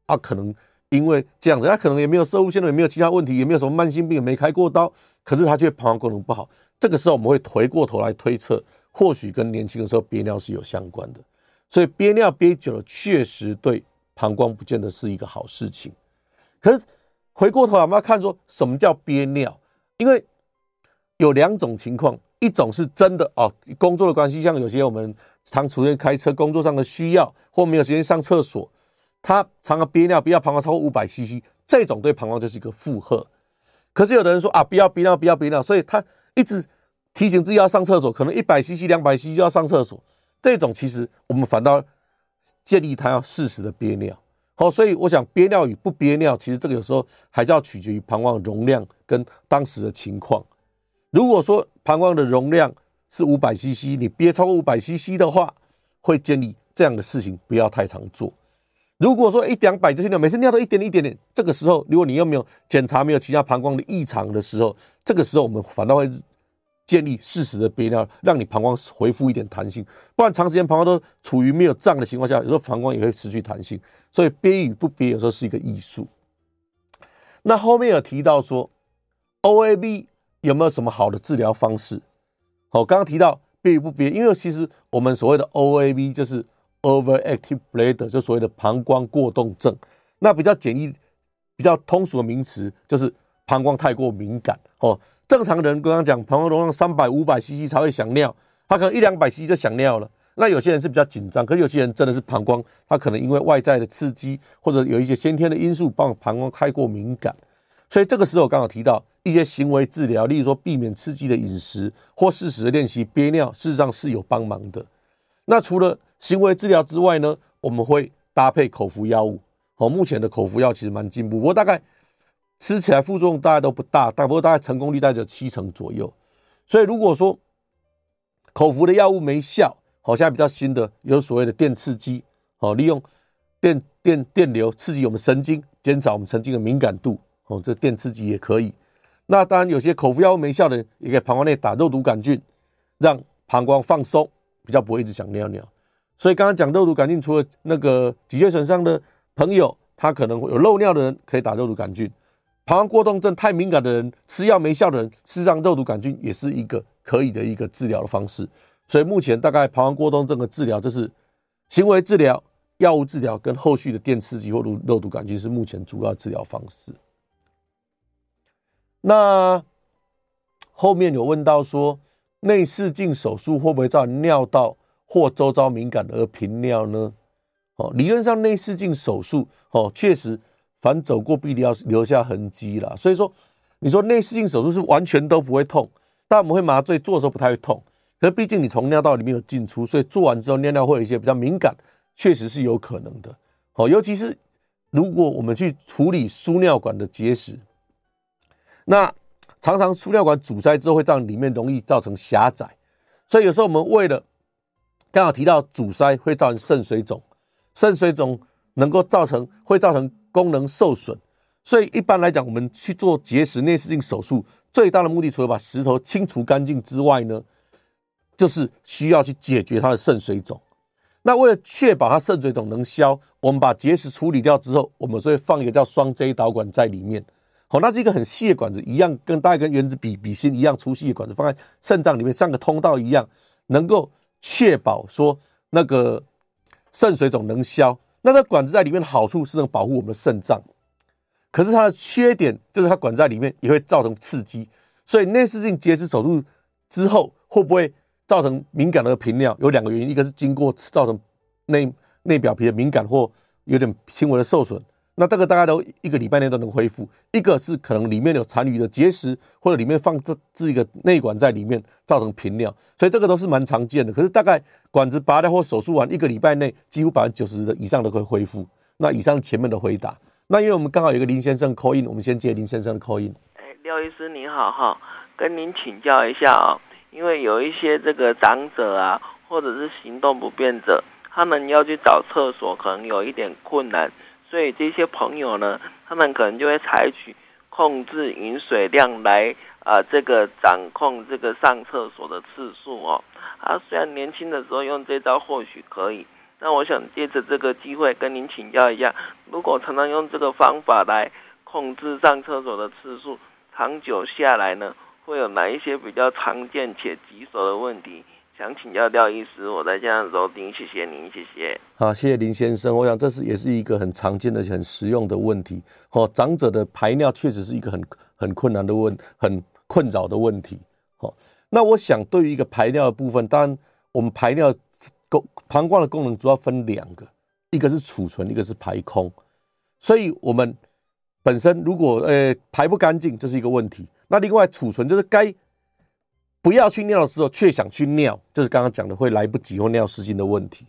啊，可能因为这样子，他可能也没有射物腺瘤，也没有其他问题，也没有什么慢性病，没开过刀，可是他却膀胱功能不好。这个时候我们会回过头来推测，或许跟年轻的时候憋尿是有相关的。所以憋尿憋久了，确实对膀胱不见得是一个好事情。可是。回过头来，我们要看说什么叫憋尿，因为有两种情况，一种是真的哦，工作的关系，像有些我们常出现开车工作上的需要，或没有时间上厕所，他常常憋尿，憋尿膀胱超过五百 CC，这种对膀胱就是一个负荷。可是有的人说啊，不要憋尿，不要憋尿，所以他一直提醒自己要上厕所，可能一百 CC、两百 CC 就要上厕所，这种其实我们反倒建议他要适时的憋尿。好，所以我想憋尿与不憋尿，其实这个有时候还是要取决于膀胱容量跟当时的情况。如果说膀胱的容量是五百 CC，你憋超过五百 CC 的话，会建议这样的事情不要太常做。如果说一两百这些尿，每次尿都一点点一点点，这个时候如果你又没有检查没有其他膀胱的异常的时候，这个时候我们反倒会。建立适时的憋尿，让你膀胱恢复一点弹性，不然长时间膀胱都处于没有胀的情况下，有时候膀胱也会失去弹性。所以憋与不憋有时候是一个艺术。那后面有提到说，OAB 有没有什么好的治疗方式？好，刚刚提到憋与不憋，因为其实我们所谓的 OAB 就是 Overactive Bladder，就所谓的膀胱过动症。那比较简易、比较通俗的名词就是膀胱太过敏感哦。正常人刚刚讲，膀胱容量三百、五百 CC 才会想尿，他可能一两百 CC 就想尿了。那有些人是比较紧张，可是有些人真的是膀胱，他可能因为外在的刺激或者有一些先天的因素，帮膀胱太过敏感。所以这个时候刚好提到一些行为治疗，例如说避免刺激的饮食或适时的练习憋尿，事实上是有帮忙的。那除了行为治疗之外呢，我们会搭配口服药物。好，目前的口服药其实蛮进步，不过大概。吃起来副作用大概都不大，但不过大概成功率大概只有七成左右。所以如果说口服的药物没效，好，现在比较新的有所谓的电刺激，好，利用电电电流刺激我们神经，减少我们神经的敏感度，哦，这电刺激也可以。那当然，有些口服药物没效的，也可以膀胱内打肉毒杆菌，让膀胱放松，比较不会一直想尿尿。所以刚刚讲肉毒杆菌，除了那个脊椎损伤的朋友，他可能会有漏尿的人，可以打肉毒杆菌。膀胱过动症太敏感的人，吃药没效的人，事实上肉毒杆菌也是一个可以的一个治疗的方式。所以目前大概膀胱过动症的治疗，就是行为治疗、药物治疗跟后续的电刺激或肉肉毒杆菌是目前主要治疗方式。那后面有问到说，内视镜手术会不会造成尿道？或周遭敏感而频尿呢？哦，理论上内视镜手术哦，确实凡走过必要留下痕迹啦。所以说，你说内视镜手术是完全都不会痛，但我们会麻醉做的时候不太会痛。可是毕竟你从尿道里面有进出，所以做完之后尿尿会有一些比较敏感，确实是有可能的。哦，尤其是如果我们去处理输尿管的结石，那常常输尿管阻塞之后会让里面容易造成狭窄，所以有时候我们为了刚好提到阻塞会造成肾水肿，肾水肿能够造成会造成功能受损，所以一般来讲，我们去做结石内视镜手术，最大的目的除了把石头清除干净之外呢，就是需要去解决它的肾水肿。那为了确保它肾水肿能消，我们把结石处理掉之后，我们所以放一个叫双 J 导管在里面。好，那是一个很细的管子，一样跟大概跟原子笔笔芯一样粗细的管子，放在肾脏里面，像个通道一样，能够。确保说那个肾水肿能消，那这管子在里面的好处是能保护我们的肾脏，可是它的缺点就是它管子在里面也会造成刺激，所以内视镜结石手术之后会不会造成敏感的频尿？有两个原因，一个是经过造成内内表皮的敏感或有点轻微的受损。那这个大概都一个礼拜内都能恢复。一个是可能里面有残余的结石，或者里面放这这一个内管在里面造成频尿，所以这个都是蛮常见的。可是大概管子拔掉或手术完一个礼拜内，几乎百分之九十的以上都可以恢复。那以上前面的回答，那因为我们刚好有一个林先生 call in，我们先接林先生的 call in。哎，廖医师你好哈，跟您请教一下啊，因为有一些这个长者啊，或者是行动不便者，他们要去找厕所可能有一点困难。所以这些朋友呢，他们可能就会采取控制饮水量来啊、这个掌控这个上厕所的次数哦。啊，虽然年轻的时候用这招或许可以，那我想借着这个机会跟您请教一下，如果常常用这个方法来控制上厕所的次数，长久下来呢，会有哪一些比较常见且棘手的问题？想请教廖医师，我在家收听，谢谢您，谢谢。好，谢谢林先生。我想这是也是一个很常见的、很实用的问题。好，长者的排尿确实是一个很很困难的问，很困扰的问题。好，那我想对于一个排尿的部分，当然我们排尿功膀胱的功能主要分两个，一个是储存，一个是排空。所以我们本身如果呃排不干净，这是一个问题。那另外储存就是该。不要去尿的时候，却想去尿，就是刚刚讲的会来不及或尿失禁的问题。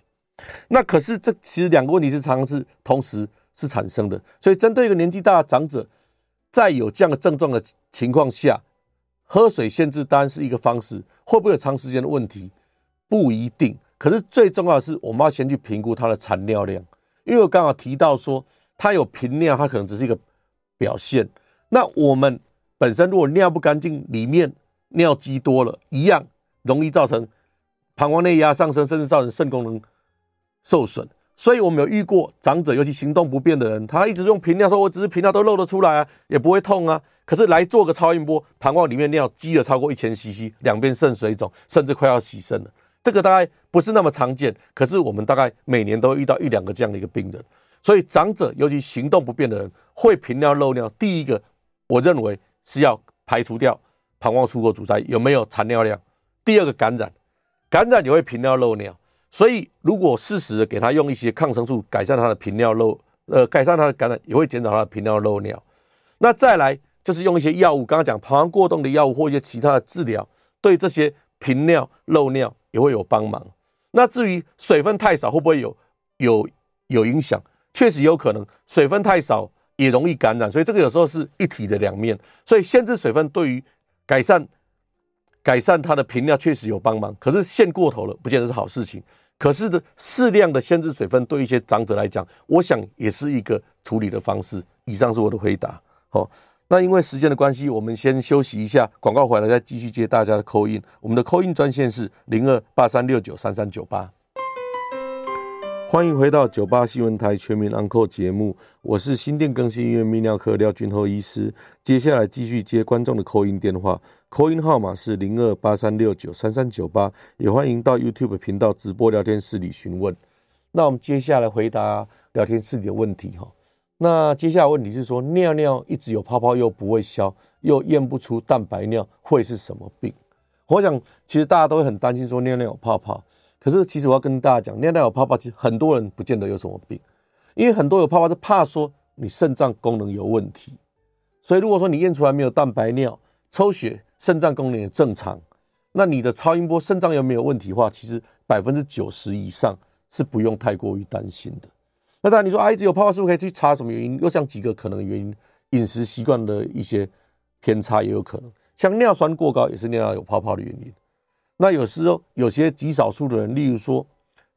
那可是这其实两个问题是常常是同时是产生的。所以针对一个年纪大的长者，在有这样的症状的情况下，喝水限制当然是一个方式。会不会有长时间的问题？不一定。可是最重要的是，我们要先去评估他的残尿量，因为我刚好提到说，他有频尿，他可能只是一个表现。那我们本身如果尿不干净，里面尿积多了，一样容易造成膀胱内压上升，甚至造成肾功能受损。所以我们有遇过长者，尤其行动不便的人，他一直用频尿，说我只是频尿都漏得出来啊，也不会痛啊。可是来做个超音波，膀胱里面尿积了超过一千 CC，两边肾水肿，甚至快要洗肾了。这个大概不是那么常见，可是我们大概每年都会遇到一两个这样的一个病人。所以长者，尤其行动不便的人，会频尿漏尿，第一个我认为是要排除掉。膀胱出口阻塞有没有残尿量？第二个感染，感染也会频尿漏尿，所以如果适时的给他用一些抗生素，改善他的频尿漏，呃，改善他的感染，也会减少他的频尿漏尿。那再来就是用一些药物，刚刚讲膀胱过动的药物或一些其他的治疗，对这些频尿漏尿也会有帮忙。那至于水分太少会不会有有有影响？确实有可能，水分太少也容易感染，所以这个有时候是一体的两面。所以限制水分对于改善改善它的频尿确实有帮忙，可是限过头了，不见得是好事情。可是的适量的限制水分，对一些长者来讲，我想也是一个处理的方式。以上是我的回答。好，那因为时间的关系，我们先休息一下，广告回来再继续接大家的 call in。我们的 call in 专线是零二八三六九三三九八。欢迎回到九八新闻台全民安扣节目，我是新店更新医院泌尿科廖俊厚医师。接下来继续接观众的扣音电话扣音号码是零二八三六九三三九八，也欢迎到 YouTube 频道直播聊天室里询问。那我们接下来回答聊天室里的问题哈。那接下来问题是说，尿尿一直有泡泡又不会消，又验不出蛋白尿，会是什么病？我想其实大家都会很担心说尿尿有泡泡。可是，其实我要跟大家讲，尿尿有泡泡，其实很多人不见得有什么病，因为很多有泡泡是怕说你肾脏功能有问题。所以，如果说你验出来没有蛋白尿，抽血肾脏功能也正常，那你的超音波肾脏有没有问题的话，其实百分之九十以上是不用太过于担心的。那当然，你说啊，一直有泡泡是不是可以去查什么原因？又像几个可能原因，饮食习惯的一些偏差也有可能，像尿酸过高也是尿尿有泡泡的原因。那有时候有些极少数的人，例如说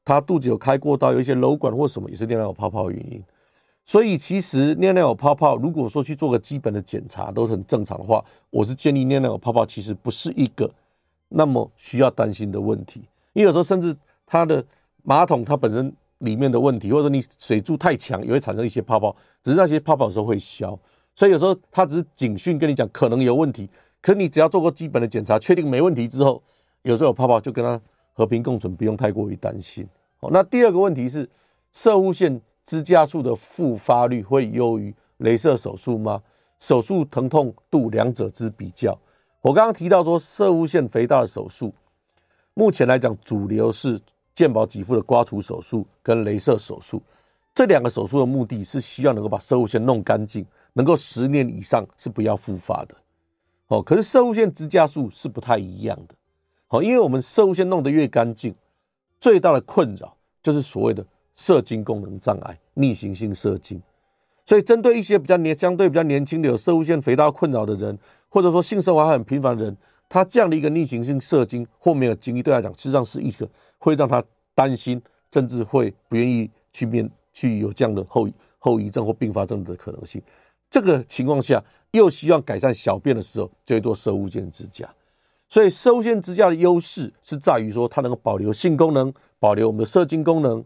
他肚子有开过刀，有一些瘘管或什么，也是尿尿有泡泡的原因。所以其实尿尿有泡泡，如果说去做个基本的检查都是很正常的话，我是建议尿尿有泡泡其实不是一个那么需要担心的问题。因为有时候甚至它的马桶它本身里面的问题，或者你水柱太强也会产生一些泡泡，只是那些泡泡有时候会消。所以有时候他只是警讯跟你讲可能有问题，可你只要做过基本的检查，确定没问题之后。有时候泡泡就跟它和平共存，不用太过于担心。好，那第二个问题是，摄护腺支架术的复发率会优于镭射手术吗？手术疼痛度两者之比较。我刚刚提到说，摄护腺肥大的手术，目前来讲主流是健保给付的刮除手术跟镭射手术。这两个手术的目的是希望能够把摄护腺弄干净，能够十年以上是不要复发的。哦，可是摄护腺支架术是不太一样的。好，因为我们射物线弄得越干净，最大的困扰就是所谓的射精功能障碍、逆行性射精。所以，针对一些比较年、相对比较年轻的有射物线肥大困扰的人，或者说性生活还很频繁的人，他这样的一个逆行性射精或没有精液，对他来讲，实际上是一个会让他担心，甚至会不愿意去面去有这样的后后遗症或并发症的可能性。这个情况下，又希望改善小便的时候，就会做射物线支架。所以，收线支架的优势是在于说，它能够保留性功能，保留我们的射精功能。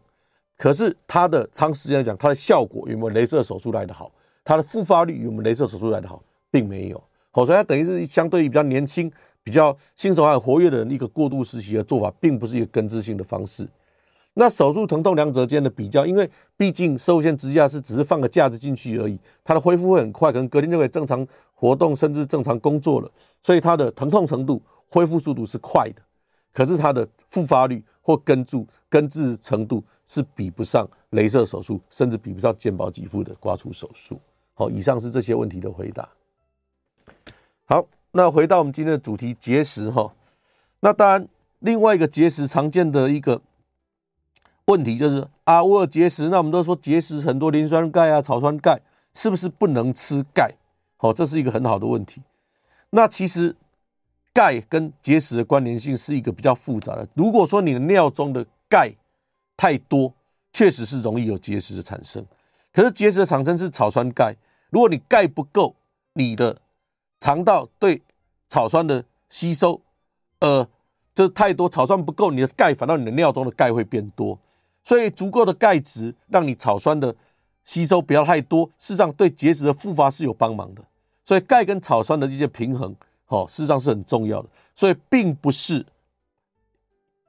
可是，它的长时间来讲，它的效果与我们镭射手术来得好，它的复发率与我们镭射手术来得好，并没有。好，所以它等于是相对于比较年轻、比较性生活活跃的人一个过渡时期的做法，并不是一个根治性的方式。那手术疼痛两者间的比较，因为毕竟摄护腺支架是只是放个架子进去而已，它的恢复会很快，可能隔天就可以正常活动，甚至正常工作了。所以它的疼痛程度。恢复速度是快的，可是它的复发率或根治根治程度是比不上雷射手术，甚至比不上健保给付的刮除手术。好，以上是这些问题的回答。好，那回到我们今天的主题结石哈。那当然，另外一个结石常见的一个问题就是啊，我有结石，那我们都说结石很多磷酸钙啊、草酸钙，是不是不能吃钙？好，这是一个很好的问题。那其实。钙跟结石的关联性是一个比较复杂的。如果说你的尿中的钙太多，确实是容易有结石的产生。可是结石的产生是草酸钙，如果你钙不够，你的肠道对草酸的吸收，呃，就太多草酸不够，你的钙反倒你的尿中的钙会变多。所以足够的钙质让你草酸的吸收不要太多，事实上对结石的复发是有帮忙的。所以钙跟草酸的这些平衡。哦，事实上是很重要的，所以并不是，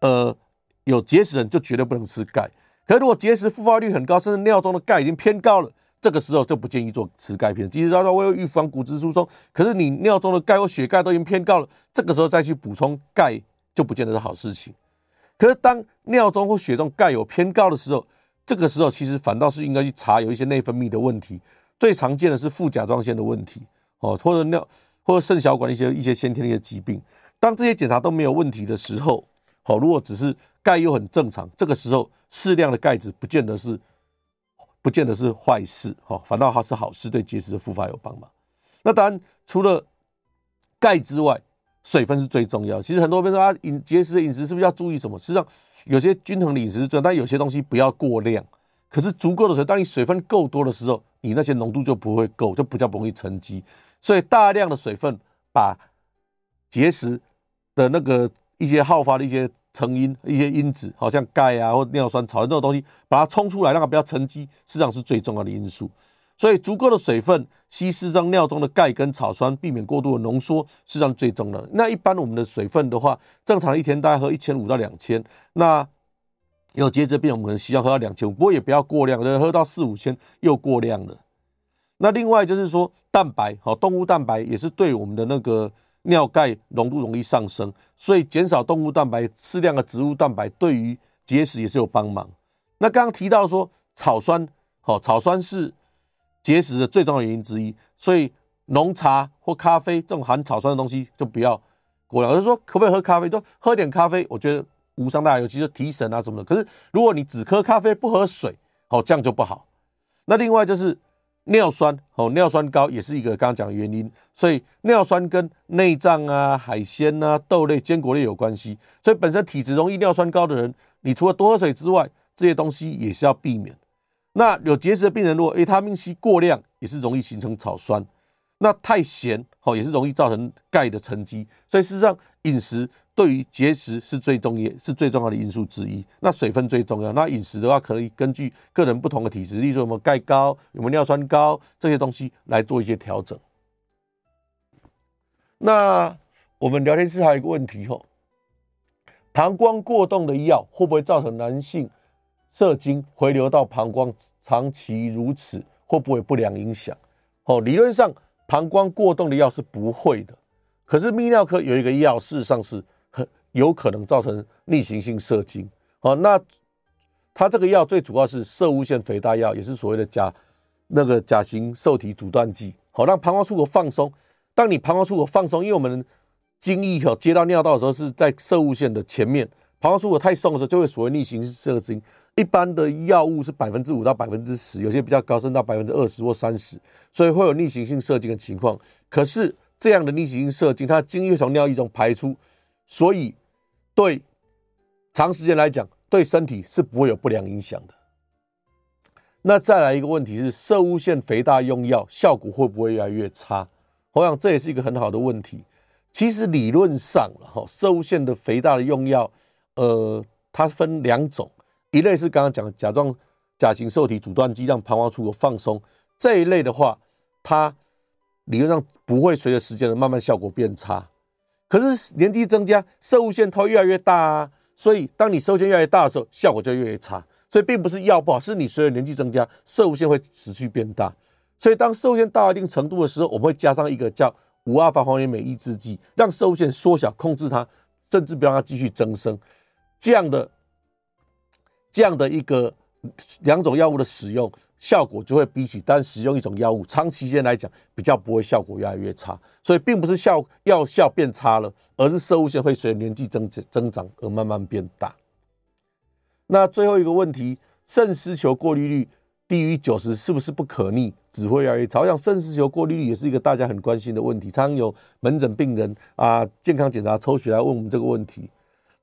呃，有结石人就绝对不能吃钙。可是如果结石复发率很高，甚至尿中的钙已经偏高了，这个时候就不建议做吃钙片。即使他说为了预防骨质疏松，可是你尿中的钙或血钙都已经偏高了，这个时候再去补充钙就不见得是好事情。可是当尿中或血中钙有偏高的时候，这个时候其实反倒是应该去查有一些内分泌的问题，最常见的是副甲状腺的问题，哦，或者尿。或者肾小管一些一些先天的一些疾病，当这些检查都没有问题的时候，好，如果只是钙又很正常，这个时候适量的钙质不见得是不见得是坏事，哈，反倒它是好事，对结石的复发有帮忙。那当然，除了钙之外，水分是最重要。其实很多人说啊，饮节食的饮食是不是要注意什么？实际上，有些均衡的饮食是重要，但有些东西不要过量。可是足够的水，当你水分够多的时候，你那些浓度就不会够，就比较不容易沉积。所以大量的水分把结石的那个一些好发的一些成因、一些因子，好像钙啊或尿酸、草酸这种东西，把它冲出来，让它不要沉积，实际上是最重要的因素。所以足够的水分稀释让尿中的钙跟草酸，避免过度的浓缩，实际上最重要的。那一般我们的水分的话，正常一天大概喝一千五到两千。那有节制病，我们可能希望喝到两千五，不过也不要过量，喝到四五千又过量了。那另外就是说，蛋白好，动物蛋白也是对我们的那个尿钙浓度容易上升，所以减少动物蛋白，适量的植物蛋白对于结石也是有帮忙。那刚刚提到说草酸，好，草酸是结石的最重要原因之一，所以浓茶或咖啡这种含草酸的东西就不要过量。就是说，可不可以喝咖啡？就喝点咖啡，我觉得。无伤大雅，尤其是提神啊什么的。可是如果你只喝咖啡不喝水，哦，这样就不好。那另外就是尿酸，哦，尿酸高也是一个刚刚讲的原因。所以尿酸跟内脏啊、海鲜啊、豆类、坚果类有关系。所以本身体质容易尿酸高的人，你除了多喝水之外，这些东西也是要避免。那有结石的病人，如果维他命 C 过量，也是容易形成草酸。那太咸，哦，也是容易造成钙的沉积。所以事实上饮食。对于节食是最重要、是最重要的因素之一。那水分最重要。那饮食的话，可以根据个人不同的体质，例如我们钙高、有没有尿酸高这些东西来做一些调整。那我们聊天室还有一个问题吼，膀胱过动的药会不会造成男性射精回流到膀胱？长期如此会不会不良影响？哦，理论上膀胱过动的药是不会的。可是泌尿科有一个药，事实上是很。有可能造成逆行性射精，好，那它这个药最主要是射物腺肥大药，也是所谓的甲那个甲型受体阻断剂，好，让膀胱出口放松。当你膀胱出口放松，因为我们精液哈接到尿道的时候是在射物腺的前面，膀胱出口太松的时候就会所谓逆行射精。一般的药物是百分之五到百分之十，有些比较高，升到百分之二十或三十，所以会有逆行性射精的情况。可是这样的逆行性射精，它精液从尿液中排出，所以。对长时间来讲，对身体是不会有不良影响的。那再来一个问题是，射物腺肥大用药效果会不会越来越差？我想这也是一个很好的问题。其实理论上，哈，射物腺的肥大的用药，呃，它分两种，一类是刚刚讲的甲状甲型受体阻断剂，让膀胱出口放松，这一类的话，它理论上不会随着时间的慢慢效果变差。可是年纪增加，摄护腺它越来越大啊，所以当你摄护腺越来越大的时候，效果就越越差。所以并不是药不好，是你随着年纪增加，摄护腺会持续变大。所以当射物腺到一定程度的时候，我们会加上一个叫五阿法黄连镁抑制剂，让射物腺缩小，控制它，甚至不让它继续增生。这样的这样的一个两种药物的使用。效果就会比起单使用一种药物，长期间来讲比较不会效果越来越差，所以并不是效药效变差了，而是摄护腺会随年纪增增长而慢慢变大。那最后一个问题，肾丝球过滤率低于九十是不是不可逆，只会越来越差？我想肾丝球过滤率也是一个大家很关心的问题，常有门诊病人啊健康检查抽血来问我们这个问题。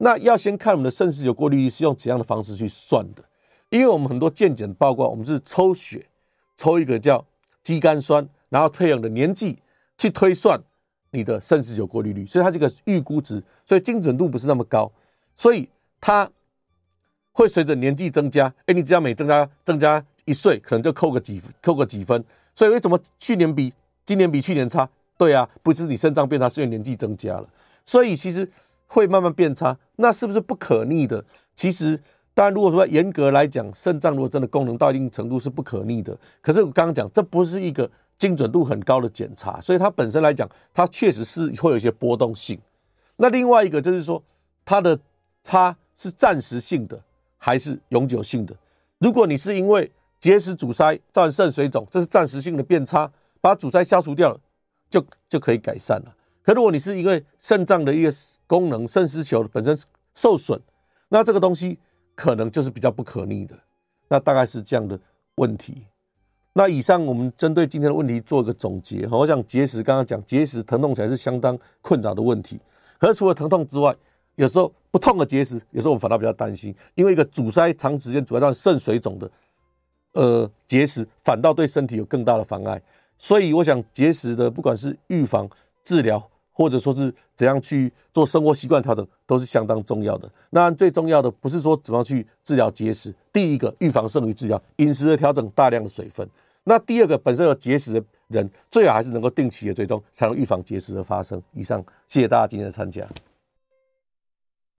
那要先看我们的肾丝球过滤率是用怎样的方式去算的？因为我们很多健检报告，我们是抽血，抽一个叫肌酐酸，然后配合你的年纪去推算你的肾丝球过滤率，所以它是个预估值，所以精准度不是那么高，所以它会随着年纪增加，哎，你只要每增加增加一岁，可能就扣个几扣个几分，所以为什么去年比今年比去年差？对啊，不是你肾脏变差，是因为年纪增加了，所以其实会慢慢变差，那是不是不可逆的？其实。当然，如果说严格来讲，肾脏如果真的功能到一定程度是不可逆的。可是我刚刚讲，这不是一个精准度很高的检查，所以它本身来讲，它确实是会有一些波动性。那另外一个就是说，它的差是暂时性的还是永久性的？如果你是因为结石阻塞造成肾水肿，这是暂时性的变差，把阻塞消除掉了，就就可以改善了。可如果你是因为肾脏的一个功能，肾丝球本身受损，那这个东西。可能就是比较不可逆的，那大概是这样的问题。那以上我们针对今天的问题做一个总结。我想结石刚刚讲结石疼痛起来是相当困扰的问题。可是除了疼痛之外，有时候不痛的结石，有时候我们反倒比较担心，因为一个阻塞长时间阻塞让肾水肿的呃结石，反倒对身体有更大的妨碍。所以我想结石的不管是预防、治疗，或者说是怎样去做生活习惯调整，都是相当重要的。那最重要的不是说怎么样去治疗结石，第一个预防胜于治疗，饮食的调整，大量的水分。那第二个本身有结石的人，最好还是能够定期的追踪，才能预防结石的发生。以上，谢谢大家今天的参加。